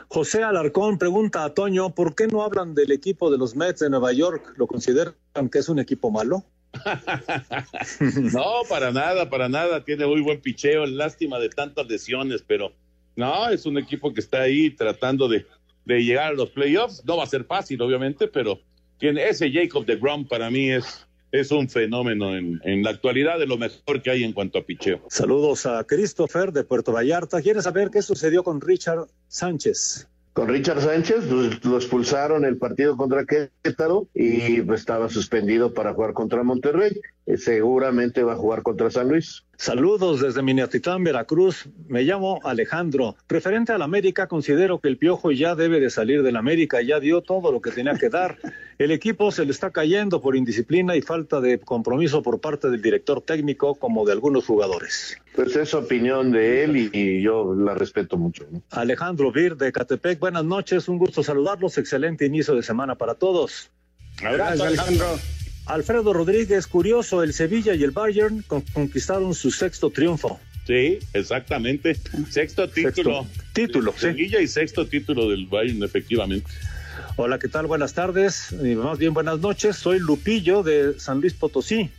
José Alarcón pregunta a Toño, ¿por qué no hablan del equipo de los Mets de Nueva York? ¿Lo consideran que es un equipo malo? no, para nada, para nada. Tiene muy buen picheo. Lástima de tantas lesiones, pero no, es un equipo que está ahí tratando de de llegar a los playoffs. No va a ser fácil, obviamente, pero tiene ese Jacob de Grom para mí es, es un fenómeno en, en, la actualidad de lo mejor que hay en cuanto a picheo. Saludos a Christopher de Puerto Vallarta. ¿Quiere saber qué sucedió con Richard Sánchez? Con Richard Sánchez lo expulsaron el partido contra Querétaro y estaba suspendido para jugar contra Monterrey. Eh, seguramente va a jugar contra San Luis. Saludos desde Minatitlán, Veracruz. Me llamo Alejandro. Referente al América, considero que el Piojo ya debe de salir del América, ya dio todo lo que tenía que dar. El equipo se le está cayendo por indisciplina y falta de compromiso por parte del director técnico como de algunos jugadores. Pues es opinión de él y, yo la respeto mucho. Alejandro Vir de Catepec, buenas noches, un gusto saludarlos, excelente inicio de semana para todos. Abrazo, Alejandro. Alfredo Rodríguez, curioso, el Sevilla y el Bayern conquistaron su sexto triunfo. Sí, exactamente. Sexto título. título, Sevilla y sexto título del Bayern, efectivamente. Hola, ¿qué tal? Buenas tardes, y más bien buenas noches. Soy Lupillo de San Luis Potosí.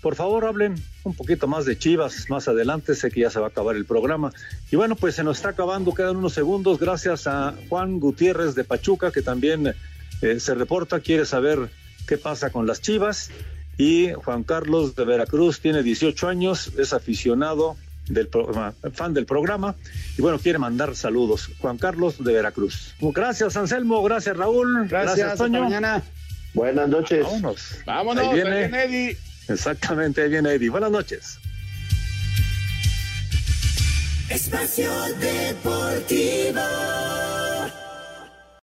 por favor hablen un poquito más de Chivas más adelante, sé que ya se va a acabar el programa. Y bueno, pues se nos está acabando, quedan unos segundos, gracias a Juan Gutiérrez de Pachuca, que también eh, se reporta, quiere saber qué pasa con las Chivas. Y Juan Carlos de Veracruz tiene 18 años, es aficionado del programa, fan del programa y bueno, quiere mandar saludos. Juan Carlos de Veracruz. Gracias, Anselmo, gracias, Raúl. Gracias, Toño. mañana. Buenas noches. Vámonos. Vámonos, ahí viene, Eddie. Exactamente, ahí viene Eddie. Buenas noches. Espacio Deportivo.